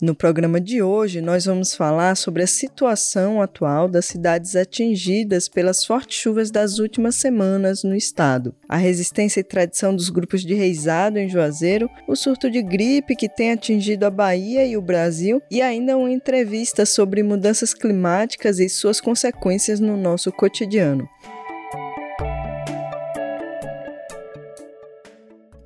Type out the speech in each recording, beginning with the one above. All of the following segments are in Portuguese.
No programa de hoje, nós vamos falar sobre a situação atual das cidades atingidas pelas fortes chuvas das últimas semanas no estado, a resistência e tradição dos grupos de reizado em Juazeiro, o surto de gripe que tem atingido a Bahia e o Brasil e ainda uma entrevista sobre mudanças climáticas e suas consequências no nosso cotidiano.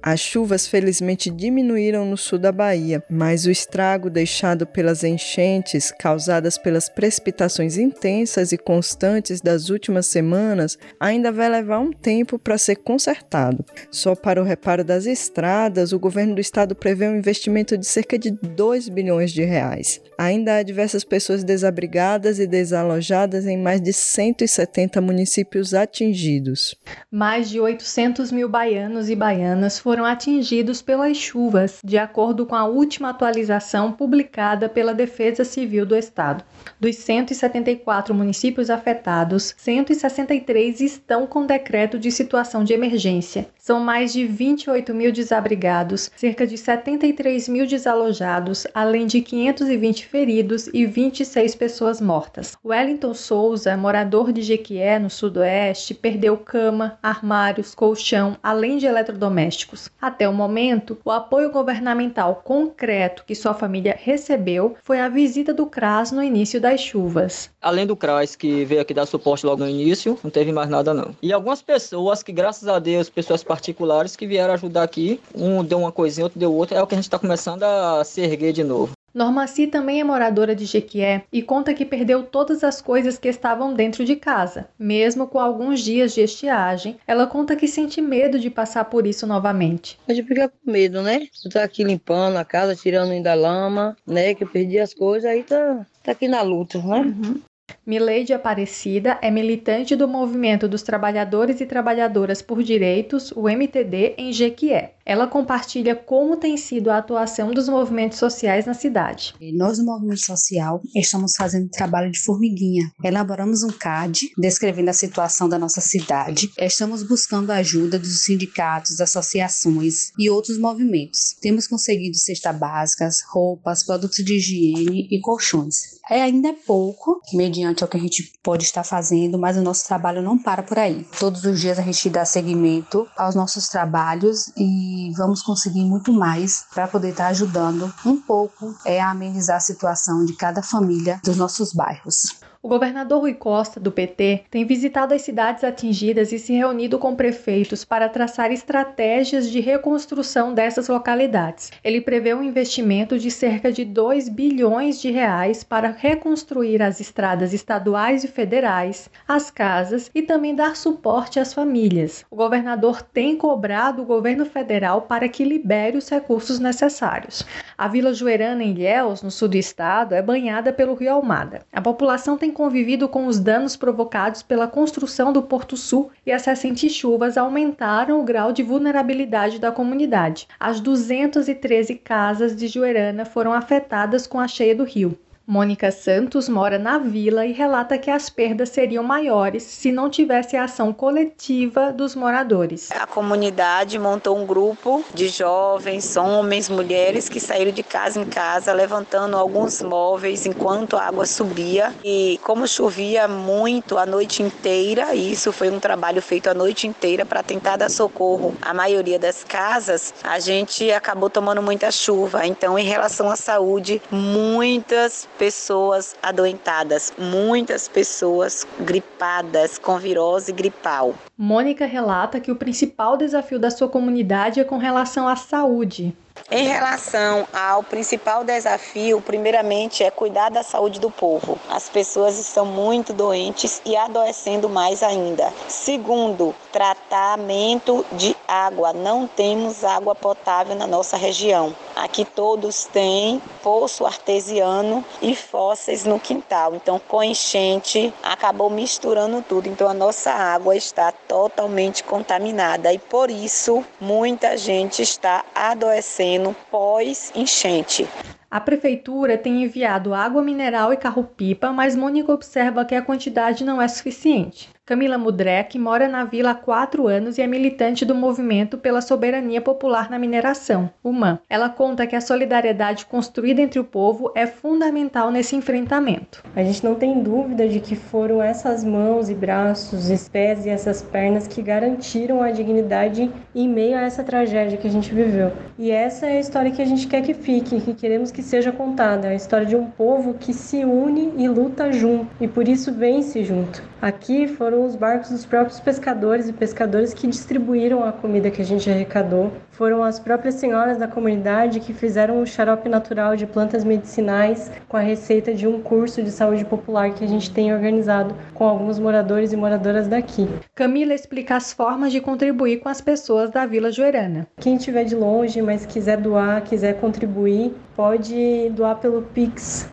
As chuvas felizmente diminuíram no sul da Bahia, mas o estrago deixado pelas enchentes causadas pelas precipitações intensas e constantes das últimas semanas ainda vai levar um tempo para ser consertado. Só para o reparo das estradas, o governo do estado prevê um investimento de cerca de 2 bilhões de reais. Ainda há diversas pessoas desabrigadas e desalojadas em mais de 170 municípios atingidos. Mais de 800 mil baianos e baianas foram foram atingidos pelas chuvas, de acordo com a última atualização publicada pela Defesa Civil do Estado. Dos 174 municípios afetados, 163 estão com decreto de situação de emergência. São mais de 28 mil desabrigados, cerca de 73 mil desalojados, além de 520 feridos e 26 pessoas mortas. Wellington Souza, morador de Jequié, no sudoeste, perdeu cama, armários, colchão, além de eletrodomésticos. Até o momento, o apoio governamental concreto que sua família recebeu foi a visita do CRAS no início das chuvas. Além do CRAS que veio aqui dar suporte logo no início, não teve mais nada não. E algumas pessoas que, graças a Deus, pessoas particulares que vieram ajudar aqui, um deu uma coisinha, outro deu outra, é o que a gente está começando a se erguer de novo. Normaci também é moradora de Jequié e conta que perdeu todas as coisas que estavam dentro de casa. Mesmo com alguns dias de estiagem, ela conta que sente medo de passar por isso novamente. A gente fica com medo, né? Tá aqui limpando a casa, tirando ainda lama, né? Que eu perdi as coisas, aí tá, tá aqui na luta, né? Uhum. Mileide Aparecida é militante do Movimento dos Trabalhadores e Trabalhadoras por Direitos, o MTD, em Jequié. Ela compartilha como tem sido a atuação dos movimentos sociais na cidade. Nós, no movimento social, estamos fazendo trabalho de formiguinha. Elaboramos um CAD descrevendo a situação da nossa cidade. Estamos buscando a ajuda dos sindicatos, associações e outros movimentos. Temos conseguido cestas básicas, roupas, produtos de higiene e colchões. É ainda pouco, mediante o que a gente pode estar fazendo, mas o nosso trabalho não para por aí. Todos os dias a gente dá seguimento aos nossos trabalhos e vamos conseguir muito mais para poder estar tá ajudando um pouco é, a amenizar a situação de cada família dos nossos bairros. O governador Rui Costa, do PT, tem visitado as cidades atingidas e se reunido com prefeitos para traçar estratégias de reconstrução dessas localidades. Ele prevê um investimento de cerca de 2 bilhões de reais para reconstruir as estradas estaduais e federais, as casas e também dar suporte às famílias. O governador tem cobrado o governo federal para que libere os recursos necessários. A Vila Joerana, em Ilhéus, no sul do estado, é banhada pelo rio Almada. A população tem convivido com os danos provocados pela construção do Porto Sul e as recentes chuvas aumentaram o grau de vulnerabilidade da comunidade. As 213 casas de Joerana foram afetadas com a cheia do rio. Mônica Santos mora na vila e relata que as perdas seriam maiores se não tivesse a ação coletiva dos moradores. A comunidade montou um grupo de jovens, homens, mulheres que saíram de casa em casa levantando alguns móveis enquanto a água subia. E como chovia muito a noite inteira, e isso foi um trabalho feito a noite inteira para tentar dar socorro à maioria das casas, a gente acabou tomando muita chuva. Então, em relação à saúde, muitas pessoas adoentadas, muitas pessoas gripadas com virose gripal. Mônica relata que o principal desafio da sua comunidade é com relação à saúde. Em relação ao principal desafio, primeiramente é cuidar da saúde do povo. As pessoas estão muito doentes e adoecendo mais ainda. Segundo, tratamento de água. Não temos água potável na nossa região. Aqui todos têm poço artesiano e fósseis no quintal. Então, com enchente, acabou misturando tudo. Então, a nossa água está totalmente contaminada e por isso muita gente está adoecendo pós-enchente. A prefeitura tem enviado água mineral e carro-pipa, mas Mônica observa que a quantidade não é suficiente. Camila Mudrek mora na vila há quatro anos e é militante do movimento pela soberania popular na mineração, UMAN. Ela conta que a solidariedade construída entre o povo é fundamental nesse enfrentamento. A gente não tem dúvida de que foram essas mãos e braços, os pés e essas pernas que garantiram a dignidade em meio a essa tragédia que a gente viveu. E essa é a história que a gente quer que fique, que queremos que seja contada, a história de um povo que se une e luta junto e por isso vence junto. Aqui foram foram os barcos dos próprios pescadores e pescadores que distribuíram a comida que a gente arrecadou. Foram as próprias senhoras da comunidade que fizeram o xarope natural de plantas medicinais com a receita de um curso de saúde popular que a gente tem organizado com alguns moradores e moradoras daqui. Camila explica as formas de contribuir com as pessoas da Vila Joerana. Quem estiver de longe, mas quiser doar, quiser contribuir, pode doar pelo Pix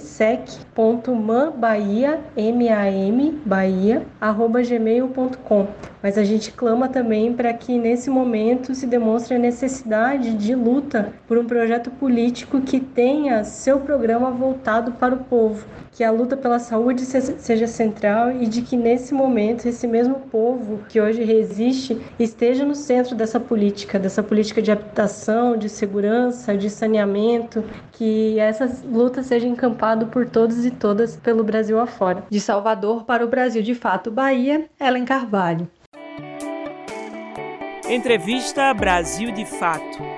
sec.mambahia, M-A-M, Bahia, arroba gmail.com. Mas a gente clama também para que nesse momento se demonstre a necessidade de luta por um projeto político que tenha seu programa voltado para o povo, que a luta pela saúde seja central e de que nesse momento esse mesmo povo que hoje resiste esteja no centro dessa política, dessa política de habitação, de segurança, de saneamento, que essa luta seja encampada por todos e todas pelo Brasil afora. De Salvador para o Brasil de Fato Bahia, Ellen Carvalho. Entrevista Brasil de Fato.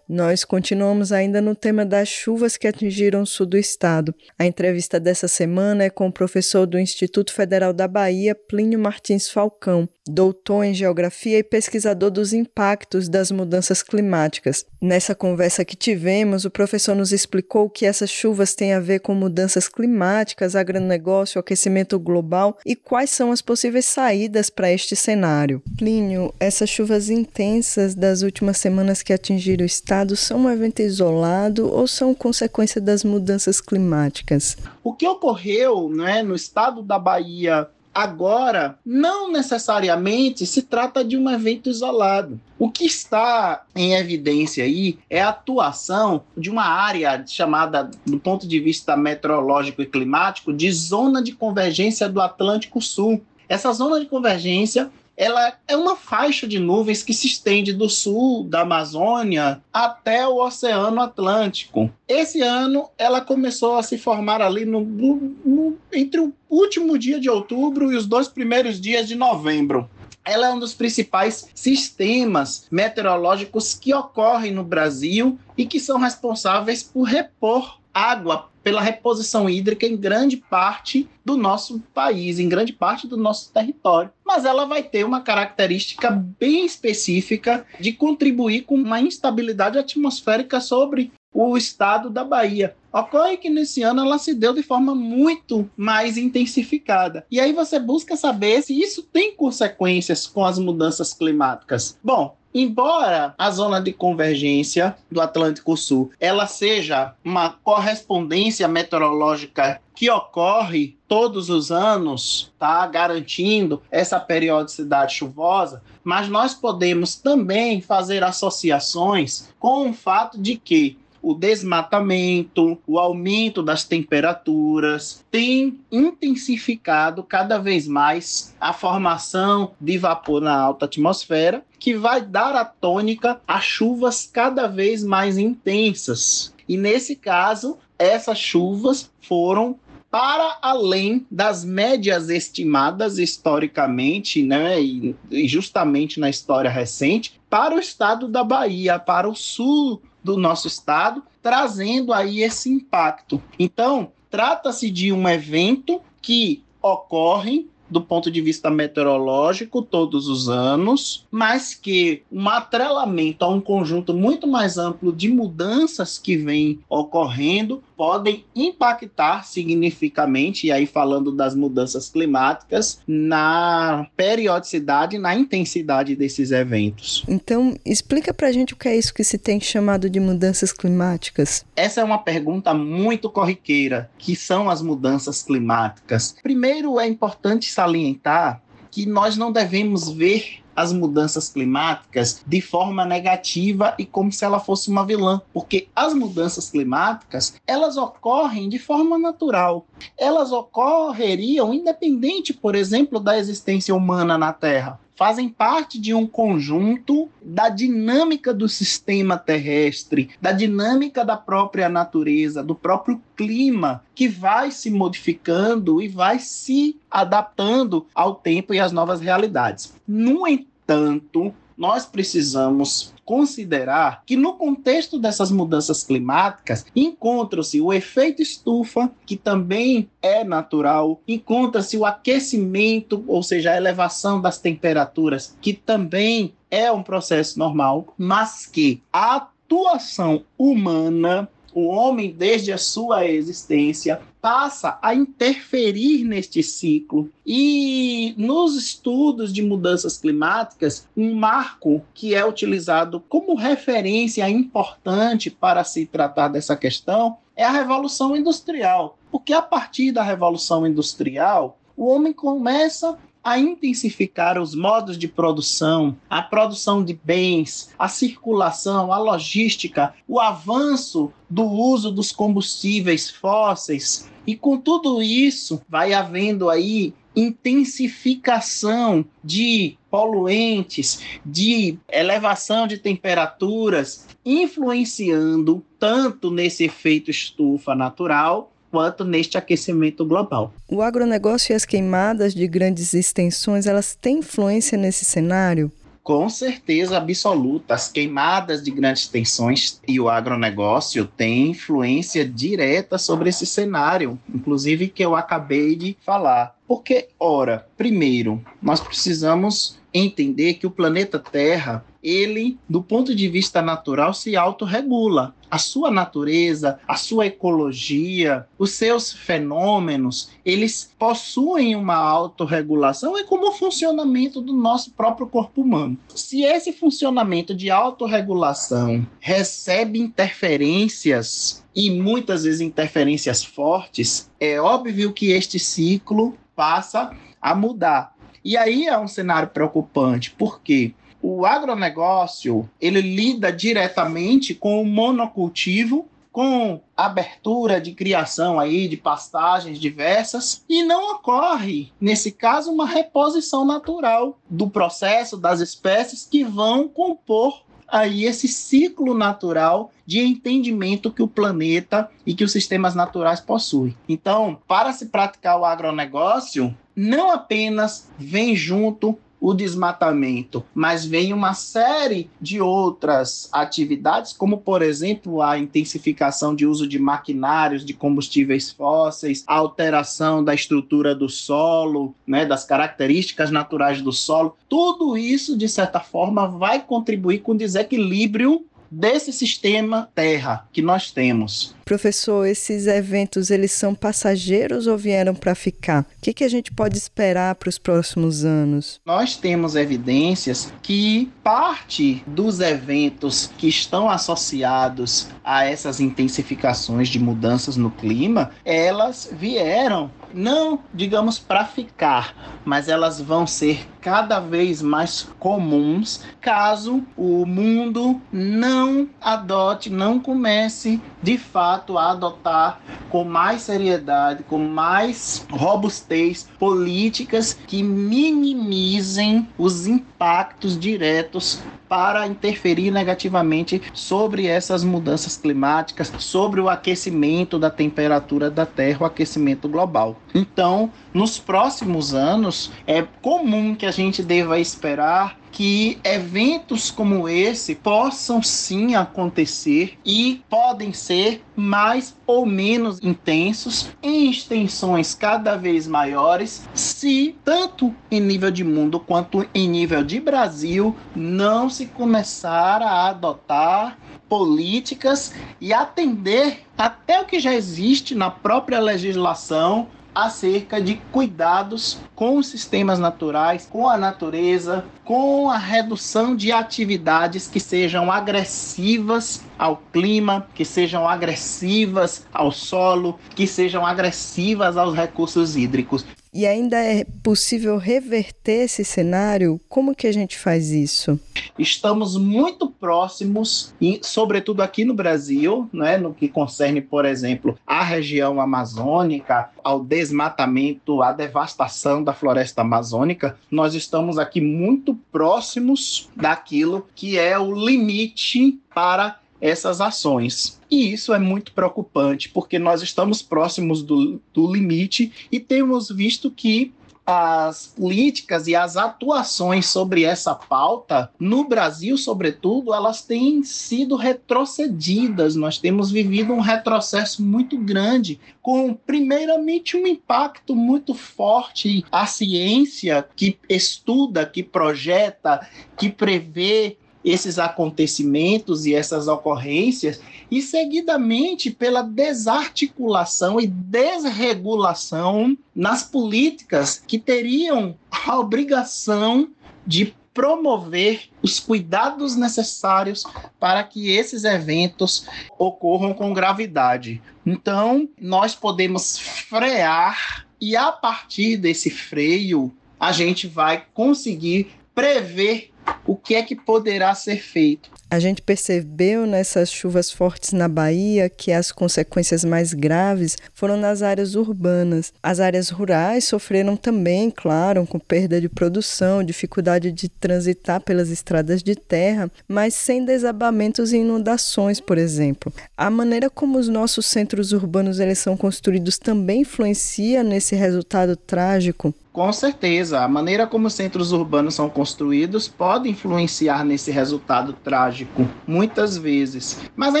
Nós continuamos ainda no tema das chuvas que atingiram o sul do estado. A entrevista dessa semana é com o professor do Instituto Federal da Bahia, Plínio Martins Falcão, doutor em geografia e pesquisador dos impactos das mudanças climáticas. Nessa conversa que tivemos, o professor nos explicou que essas chuvas têm a ver com mudanças climáticas, agronegócio, aquecimento global e quais são as possíveis saídas para este cenário. Plínio, essas chuvas intensas das últimas semanas que atingiram o estado são um evento isolado ou são consequência das mudanças climáticas? O que ocorreu né, no estado da Bahia Agora, não necessariamente se trata de um evento isolado. O que está em evidência aí é a atuação de uma área chamada, do ponto de vista meteorológico e climático, de zona de convergência do Atlântico Sul. Essa zona de convergência ela é uma faixa de nuvens que se estende do sul da Amazônia até o Oceano Atlântico. Esse ano ela começou a se formar ali no, no, entre o último dia de outubro e os dois primeiros dias de novembro. Ela é um dos principais sistemas meteorológicos que ocorrem no Brasil e que são responsáveis por repor água pela reposição hídrica em grande parte do nosso país, em grande parte do nosso território. Mas ela vai ter uma característica bem específica de contribuir com uma instabilidade atmosférica sobre o estado da Bahia. Ocorre que nesse ano ela se deu de forma muito mais intensificada. E aí você busca saber se isso tem consequências com as mudanças climáticas. Bom, Embora a zona de convergência do Atlântico Sul ela seja uma correspondência meteorológica que ocorre todos os anos, tá? Garantindo essa periodicidade chuvosa, mas nós podemos também fazer associações com o fato de que o desmatamento, o aumento das temperaturas, tem intensificado cada vez mais a formação de vapor na alta atmosfera, que vai dar a tônica a chuvas cada vez mais intensas. E nesse caso, essas chuvas foram para além das médias estimadas historicamente, né, e, justamente na história recente, para o estado da Bahia, para o sul do nosso estado, trazendo aí esse impacto. Então, trata-se de um evento que ocorre do ponto de vista meteorológico todos os anos, mas que um atrelamento a um conjunto muito mais amplo de mudanças que vem ocorrendo podem impactar significativamente, e aí falando das mudanças climáticas, na periodicidade, na intensidade desses eventos. Então, explica pra gente o que é isso que se tem chamado de mudanças climáticas. Essa é uma pergunta muito corriqueira, que são as mudanças climáticas. Primeiro, é importante salientar que nós não devemos ver as mudanças climáticas de forma negativa e como se ela fosse uma vilã, porque as mudanças climáticas, elas ocorrem de forma natural. Elas ocorreriam independente, por exemplo, da existência humana na Terra fazem parte de um conjunto da dinâmica do sistema terrestre, da dinâmica da própria natureza, do próprio clima, que vai se modificando e vai se adaptando ao tempo e às novas realidades. No entanto, nós precisamos considerar que no contexto dessas mudanças climáticas encontra-se o efeito estufa, que também é natural, encontra-se o aquecimento, ou seja, a elevação das temperaturas, que também é um processo normal, mas que a atuação humana o homem, desde a sua existência, passa a interferir neste ciclo. E nos estudos de mudanças climáticas, um marco que é utilizado como referência importante para se tratar dessa questão é a Revolução Industrial. Porque a partir da Revolução Industrial, o homem começa a intensificar os modos de produção, a produção de bens, a circulação, a logística, o avanço do uso dos combustíveis fósseis. E com tudo isso, vai havendo aí intensificação de poluentes, de elevação de temperaturas, influenciando tanto nesse efeito estufa natural quanto neste aquecimento global. O agronegócio e as queimadas de grandes extensões, elas têm influência nesse cenário? Com certeza absoluta. As queimadas de grandes extensões e o agronegócio têm influência direta sobre esse cenário, inclusive que eu acabei de falar. Porque, ora, primeiro, nós precisamos entender que o planeta Terra, ele, do ponto de vista natural, se autorregula. A sua natureza, a sua ecologia, os seus fenômenos, eles possuem uma autorregulação, é como o funcionamento do nosso próprio corpo humano. Se esse funcionamento de autorregulação recebe interferências e muitas vezes interferências fortes, é óbvio que este ciclo passa a mudar. E aí é um cenário preocupante, porque o agronegócio ele lida diretamente com o monocultivo, com abertura de criação aí de pastagens diversas e não ocorre nesse caso uma reposição natural do processo das espécies que vão compor aí esse ciclo natural de entendimento que o planeta e que os sistemas naturais possuem. Então, para se praticar o agronegócio, não apenas vem junto o desmatamento, mas vem uma série de outras atividades, como por exemplo a intensificação de uso de maquinários de combustíveis fósseis, a alteração da estrutura do solo, né, das características naturais do solo. Tudo isso, de certa forma, vai contribuir com o desequilíbrio desse sistema Terra que nós temos. Professor, esses eventos eles são passageiros ou vieram para ficar? O que, que a gente pode esperar para os próximos anos? Nós temos evidências que parte dos eventos que estão associados a essas intensificações de mudanças no clima, elas vieram não, digamos, para ficar, mas elas vão ser cada vez mais comuns caso o mundo não adote, não comece de fato a adotar com mais seriedade, com mais robustez políticas que minimizem os impactos diretos para interferir negativamente sobre essas mudanças climáticas, sobre o aquecimento da temperatura da Terra, o aquecimento global. Então, nos próximos anos, é comum que a gente deva esperar que eventos como esse possam sim acontecer e podem ser mais ou menos intensos em extensões cada vez maiores, se tanto em nível de mundo quanto em nível de Brasil não se começar a adotar políticas e atender até o que já existe na própria legislação acerca de cuidados com os sistemas naturais, com a natureza, com a redução de atividades que sejam agressivas ao clima, que sejam agressivas ao solo, que sejam agressivas aos recursos hídricos. E ainda é possível reverter esse cenário? Como que a gente faz isso? Estamos muito próximos, sobretudo aqui no Brasil, né, no que concerne, por exemplo, a região amazônica, ao desmatamento, à devastação da floresta amazônica, nós estamos aqui muito próximos daquilo que é o limite para essas ações. E isso é muito preocupante, porque nós estamos próximos do, do limite e temos visto que as políticas e as atuações sobre essa pauta, no Brasil, sobretudo, elas têm sido retrocedidas. Nós temos vivido um retrocesso muito grande, com, primeiramente, um impacto muito forte. A ciência que estuda, que projeta, que prevê esses acontecimentos e essas ocorrências, e seguidamente pela desarticulação e desregulação nas políticas que teriam a obrigação de promover os cuidados necessários para que esses eventos ocorram com gravidade. Então, nós podemos frear e a partir desse freio, a gente vai conseguir prever o que é que poderá ser feito. A gente percebeu nessas chuvas fortes na Bahia que as consequências mais graves foram nas áreas urbanas. As áreas rurais sofreram também, claro, com perda de produção, dificuldade de transitar pelas estradas de terra, mas sem desabamentos e inundações, por exemplo. A maneira como os nossos centros urbanos eles são construídos também influencia nesse resultado trágico. Com certeza, a maneira como os centros urbanos são construídos pode influenciar nesse resultado trágico, muitas vezes. Mas é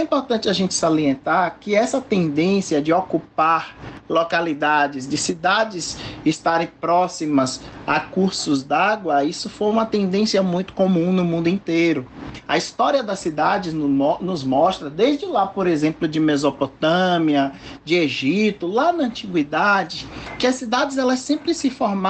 importante a gente salientar que essa tendência de ocupar localidades, de cidades estarem próximas a cursos d'água, isso foi uma tendência muito comum no mundo inteiro. A história das cidades nos mostra, desde lá, por exemplo, de Mesopotâmia, de Egito, lá na antiguidade, que as cidades elas sempre se formaram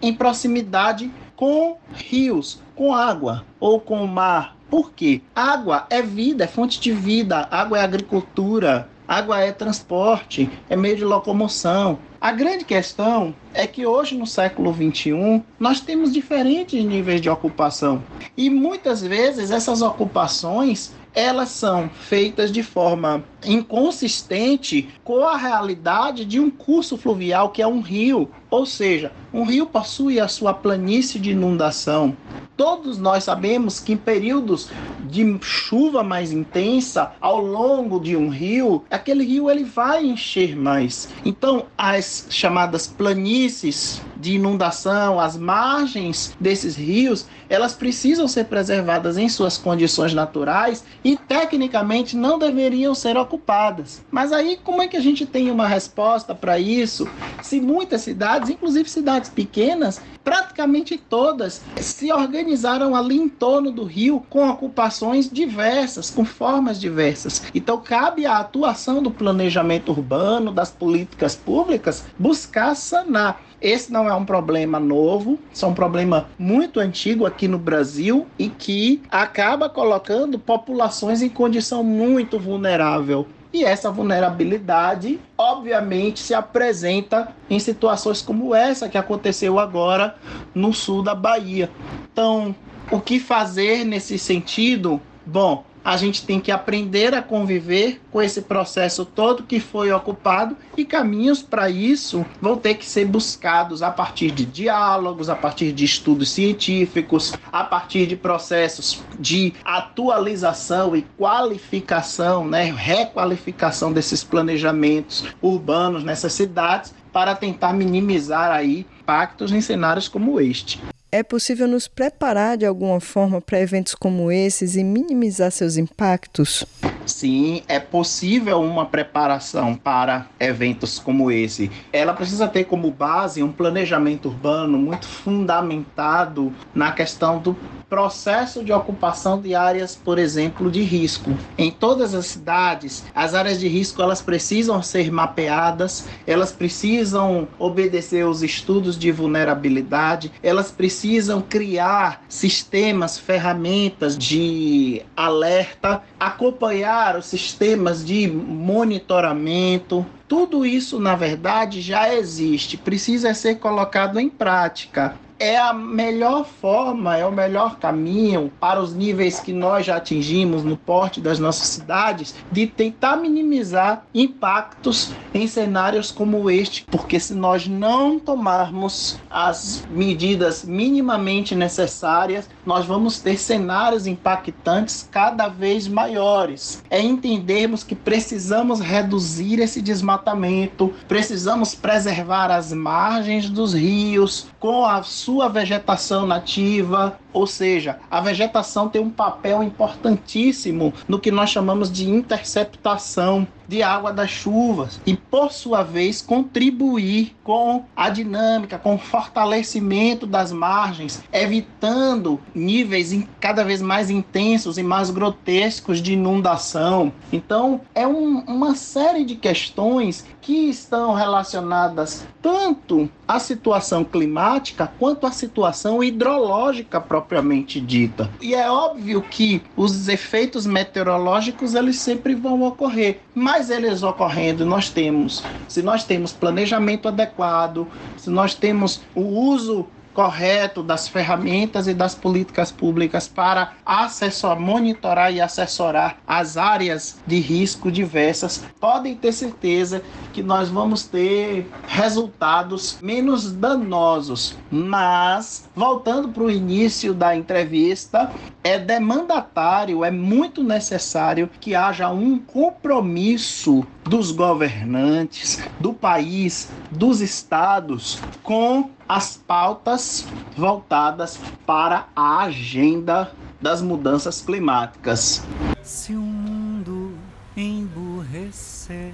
em proximidade com rios, com água ou com o mar. Por quê? Água é vida, é fonte de vida, água é agricultura, água é transporte, é meio de locomoção. A grande questão é que hoje, no século XXI, nós temos diferentes níveis de ocupação. E muitas vezes essas ocupações elas são feitas de forma inconsistente com a realidade de um curso fluvial que é um rio, ou seja, um rio possui a sua planície de inundação. Todos nós sabemos que em períodos de chuva mais intensa ao longo de um rio, aquele rio ele vai encher mais. Então, as chamadas planícies de inundação, as margens desses rios, elas precisam ser preservadas em suas condições naturais e tecnicamente não deveriam ser ocupadas. Mas aí como é que a gente tem uma resposta para isso? Se muitas cidades, inclusive cidades pequenas, praticamente todas se organizaram ali em torno do rio com ocupações diversas, com formas diversas. Então cabe a atuação do planejamento urbano, das políticas públicas, buscar sanar. Esse não é um problema novo, isso é um problema muito antigo aqui no Brasil e que acaba colocando populações em condição muito vulnerável. E essa vulnerabilidade, obviamente, se apresenta em situações como essa que aconteceu agora no sul da Bahia. Então, o que fazer nesse sentido? Bom, a gente tem que aprender a conviver com esse processo todo que foi ocupado e caminhos para isso vão ter que ser buscados a partir de diálogos, a partir de estudos científicos, a partir de processos de atualização e qualificação, né, requalificação desses planejamentos urbanos nessas cidades para tentar minimizar aí impactos em cenários como este. É possível nos preparar de alguma forma para eventos como esses e minimizar seus impactos? Sim, é possível uma preparação para eventos como esse. Ela precisa ter como base um planejamento urbano muito fundamentado na questão do processo de ocupação de áreas, por exemplo, de risco. Em todas as cidades, as áreas de risco elas precisam ser mapeadas, elas precisam obedecer os estudos de vulnerabilidade, elas precisam criar sistemas, ferramentas de alerta, acompanhar os sistemas de monitoramento, tudo isso, na verdade, já existe, precisa ser colocado em prática é a melhor forma, é o melhor caminho para os níveis que nós já atingimos no porte das nossas cidades de tentar minimizar impactos em cenários como este, porque se nós não tomarmos as medidas minimamente necessárias, nós vamos ter cenários impactantes cada vez maiores. É entendermos que precisamos reduzir esse desmatamento, precisamos preservar as margens dos rios com a sua vegetação nativa, ou seja, a vegetação tem um papel importantíssimo no que nós chamamos de interceptação de água das chuvas e, por sua vez, contribuir com a dinâmica, com o fortalecimento das margens, evitando níveis cada vez mais intensos e mais grotescos de inundação. Então, é um, uma série de questões que estão relacionadas tanto à situação climática quanto à situação hidrológica propriamente dita. E é óbvio que os efeitos meteorológicos eles sempre vão ocorrer, mas eles ocorrendo, nós temos, se nós temos planejamento adequado, se nós temos o uso correto das ferramentas e das políticas públicas para assessor, monitorar e assessorar as áreas de risco diversas, podem ter certeza que nós vamos ter resultados menos danosos. Mas, voltando para o início da entrevista, é demandatário, é muito necessário que haja um compromisso dos governantes, do país, dos estados com as pautas voltadas para a agenda das mudanças climáticas. Se o mundo emburrecer,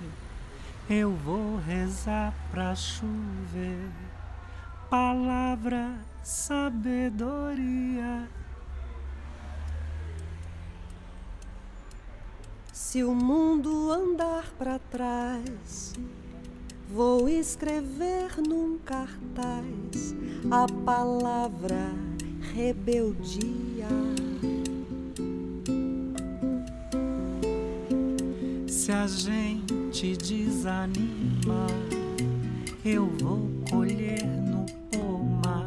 eu vou rezar pra chover. Palavra, sabedoria. Se o mundo andar para trás, Vou escrever num cartaz a palavra rebeldia. Se a gente desanima, eu vou colher no pomar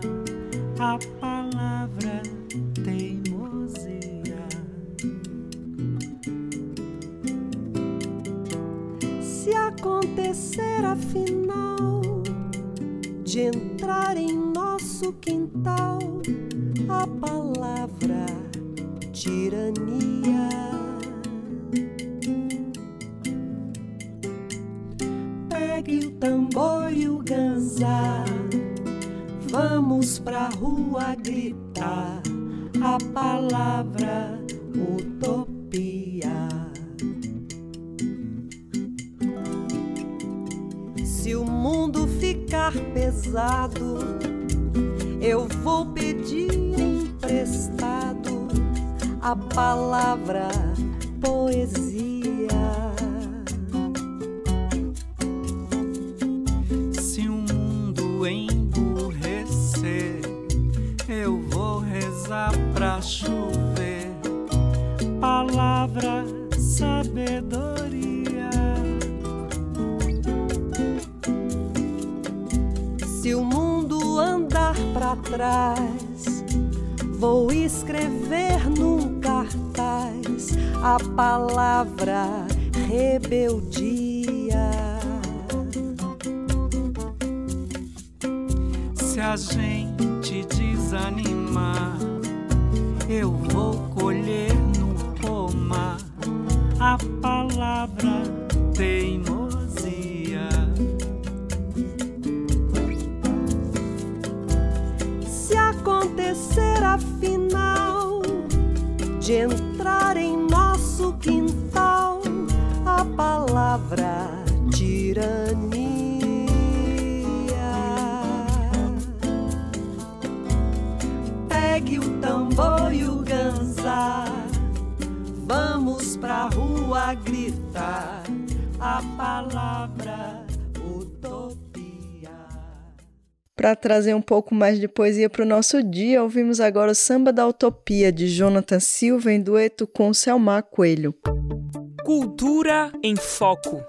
a palavra Se acontecer afinal de entrar em nosso quintal a palavra tirania. Pegue o tambor e o ganzá, vamos pra rua gritar a palavra pesado, eu vou pedir emprestado a palavra poesia. Se o mundo emburrecer, eu vou rezar pra chover. Palavra, para trás, vou escrever num cartaz a palavra rebeldia. Se a gente desanimar, eu vou de entrar em nosso quintal a palavra tirania. Pegue o tambor e o ganzar, vamos pra rua gritar a palavra Para trazer um pouco mais de poesia para o nosso dia, ouvimos agora o Samba da Utopia de Jonathan Silva em dueto com Selmar Coelho. Cultura em Foco.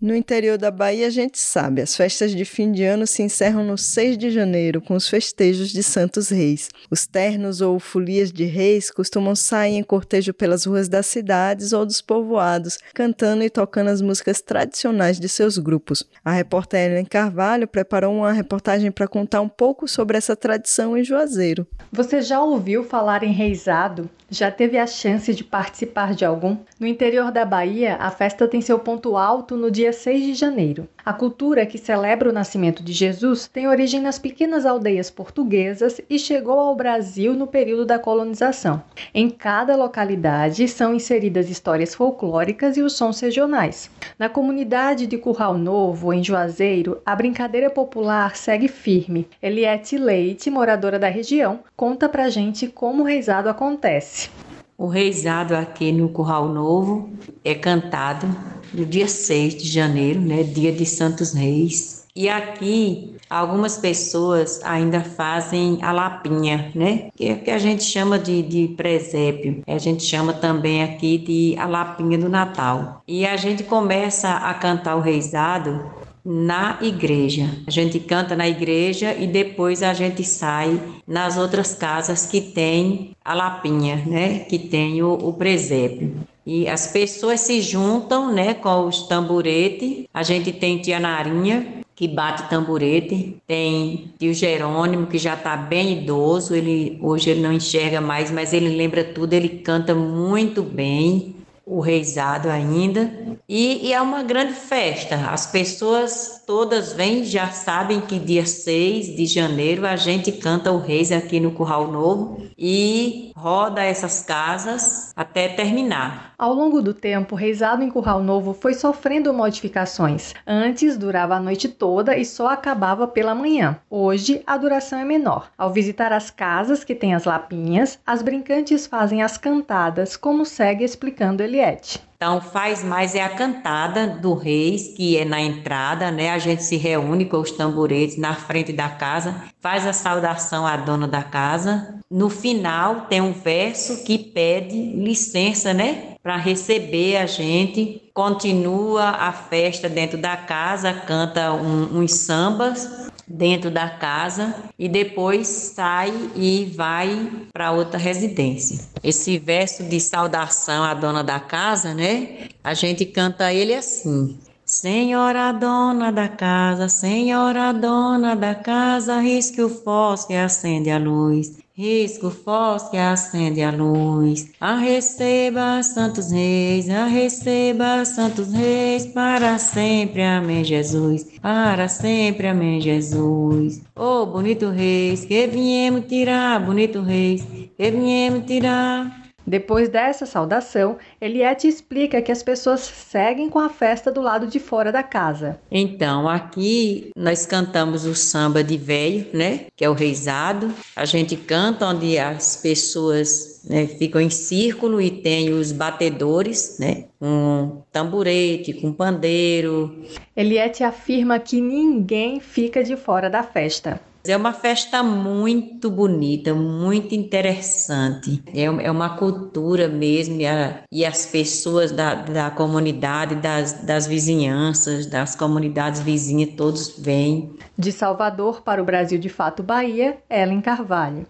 No interior da Bahia, a gente sabe, as festas de fim de ano se encerram no 6 de janeiro com os festejos de Santos Reis. Os ternos ou folias de reis costumam sair em cortejo pelas ruas das cidades ou dos povoados, cantando e tocando as músicas tradicionais de seus grupos. A repórter Ellen Carvalho preparou uma reportagem para contar um pouco sobre essa tradição em Juazeiro. Você já ouviu falar em reisado? Já teve a chance de participar de algum? No interior da Bahia, a festa tem seu ponto alto no dia 6 de janeiro. A cultura que celebra o nascimento de Jesus tem origem nas pequenas aldeias portuguesas e chegou ao Brasil no período da colonização. Em cada localidade são inseridas histórias folclóricas e os sons regionais. Na comunidade de Curral Novo, em Juazeiro, a brincadeira popular segue firme. Eliette Leite, moradora da região, conta pra gente como o reizado acontece. O reizado aqui no Curral Novo é cantado no dia 6 de janeiro, né, dia de Santos Reis. E aqui algumas pessoas ainda fazem a lapinha, né? Que é que a gente chama de, de presépio. A gente chama também aqui de a lapinha do Natal. E a gente começa a cantar o reizado na igreja. A gente canta na igreja e depois a gente sai nas outras casas que tem a lapinha, né? Que tem o, o presépio. E as pessoas se juntam, né, com os tamboretes. A gente tem tia Narinha, que bate tamborete. Tem tio Jerônimo, que já está bem idoso. Ele hoje ele não enxerga mais, mas ele lembra tudo. Ele canta muito bem o reizado ainda. E, e, é uma grande festa. As pessoas todas vêm, já sabem que dia 6 de janeiro a gente canta o Reis aqui no Curral Novo e roda essas casas até terminar. Ao longo do tempo, o reizado em Curral Novo foi sofrendo modificações. Antes durava a noite toda e só acabava pela manhã. Hoje a duração é menor. Ao visitar as casas que têm as lapinhas, as brincantes fazem as cantadas, como segue explicando Eliette. Então faz mais é a cantada do reis, que é na entrada, né? A gente se reúne com os tamboretes na frente da casa, faz a saudação à dona da casa. No final tem um verso que pede licença, né? Para receber a gente. Continua a festa dentro da casa, canta um, uns sambas dentro da casa e depois sai e vai para outra residência. Esse verso de saudação à dona da casa, né? A gente canta ele assim: Senhora dona da casa, senhora dona da casa, risque o fósforo e acende a luz. Risco fósforo que acende a luz. A receba, santos reis, a receba, santos reis, para sempre, amém, Jesus. Para sempre, amém, Jesus. Ô oh, bonito reis, que viemos tirar, bonito reis, que viemos tirar. Depois dessa saudação, Eliette explica que as pessoas seguem com a festa do lado de fora da casa. Então, aqui nós cantamos o samba de velho, né? Que é o reizado. A gente canta onde as pessoas né, ficam em círculo e tem os batedores, né? Com tamborete, com pandeiro. Eliette afirma que ninguém fica de fora da festa. É uma festa muito bonita, muito interessante. É, é uma cultura mesmo, e, a, e as pessoas da, da comunidade, das, das vizinhanças, das comunidades vizinhas, todos vêm. De Salvador para o Brasil de Fato Bahia, Ellen Carvalho.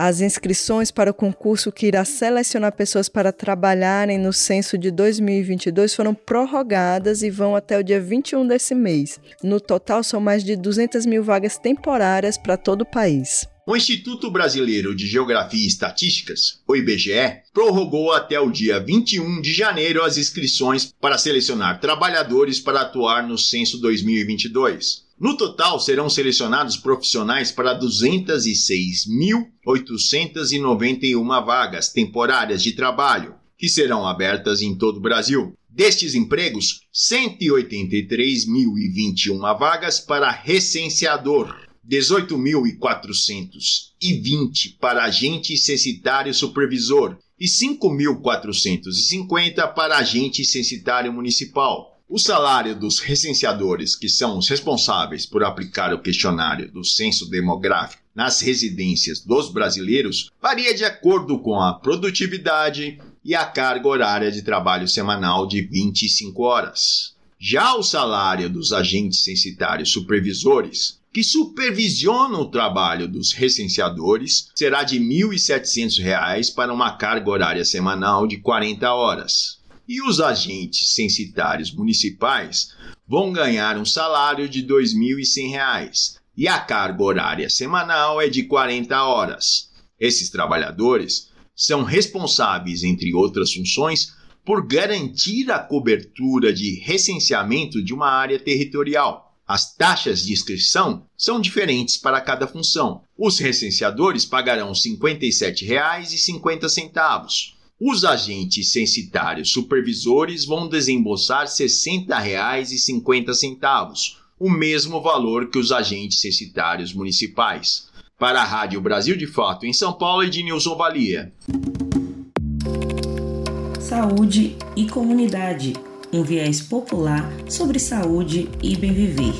As inscrições para o concurso que irá selecionar pessoas para trabalharem no censo de 2022 foram prorrogadas e vão até o dia 21 desse mês. No total, são mais de 200 mil vagas temporárias para todo o país. O Instituto Brasileiro de Geografia e Estatísticas, o IBGE, prorrogou até o dia 21 de janeiro as inscrições para selecionar trabalhadores para atuar no censo 2022. No total, serão selecionados profissionais para 206.891 vagas temporárias de trabalho, que serão abertas em todo o Brasil. Destes empregos, 183.021 vagas para recenseador, 18.420 para agente censitário supervisor e 5.450 para agente censitário municipal. O salário dos recenseadores, que são os responsáveis por aplicar o questionário do censo demográfico nas residências dos brasileiros, varia de acordo com a produtividade e a carga horária de trabalho semanal de 25 horas. Já o salário dos agentes censitários supervisores, que supervisionam o trabalho dos recenseadores, será de R$ 1.700 para uma carga horária semanal de 40 horas e os agentes censitários municipais vão ganhar um salário de R$ 2.100 e a carga horária semanal é de 40 horas. Esses trabalhadores são responsáveis, entre outras funções, por garantir a cobertura de recenseamento de uma área territorial. As taxas de inscrição são diferentes para cada função. Os recenseadores pagarão R$ 57,50 os agentes censitários supervisores vão desembolsar R$ 60,50, o mesmo valor que os agentes censitários municipais. Para a Rádio Brasil de Fato em São Paulo, Ednilson Valia. Saúde e comunidade. Um viés popular sobre saúde e bem viver.